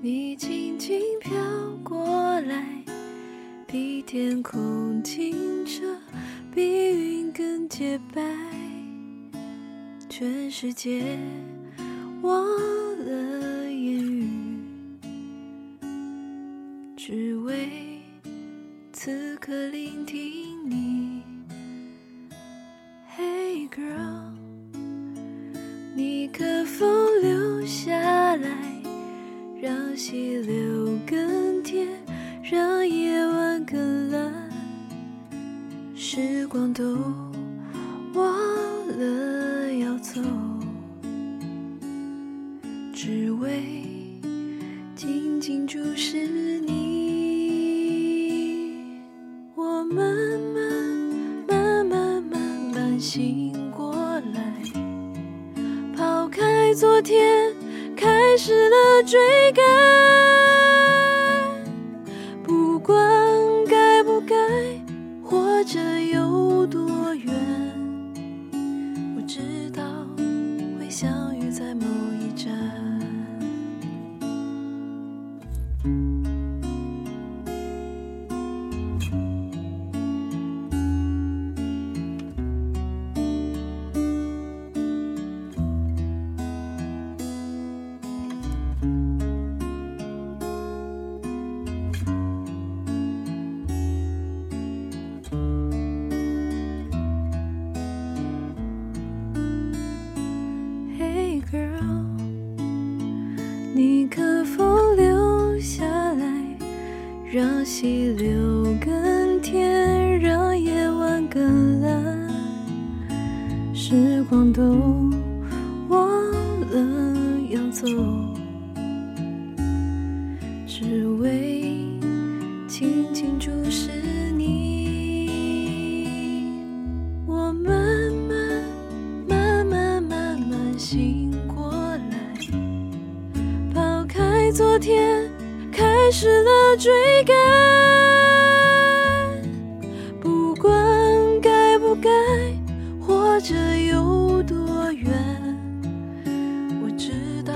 你轻轻飘过来，比天空清澈，比云更洁白。全世界忘了言语，只为此刻聆听你。溪流更甜，让夜晚更蓝，时光都忘了要走，只为静静注视你。我慢慢、慢慢、慢慢醒过来，抛开昨天，开始了追赶。让溪流更甜，让夜晚更蓝，时光都忘了要走，只为静静注视你。我慢慢。慢慢慢慢醒过来，抛开昨天，开始了追赶。不管该不该，或者有多远，我知道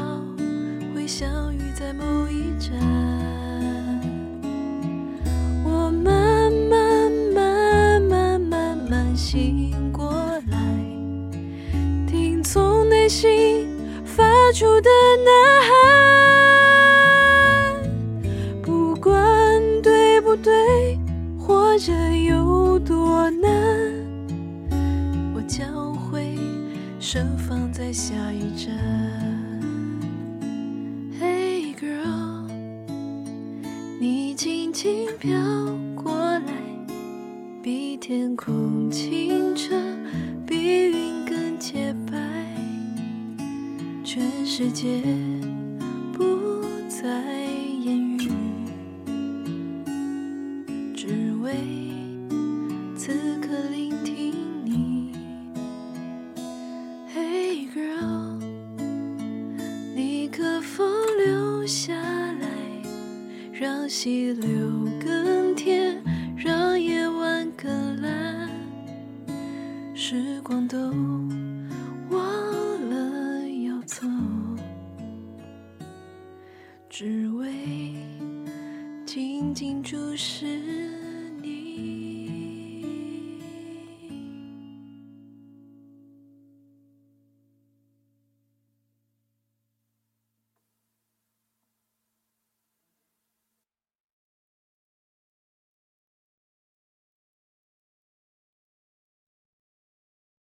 会相遇在某一站。我慢慢慢慢慢慢醒过来。听从内心发出的呐喊，盛放在下一站。Hey girl，你轻轻飘过来，比天空清澈，比云更洁白，全世界不再言语，只为让溪流更天，让夜晚更蓝，时光都忘了要走，只为静静注视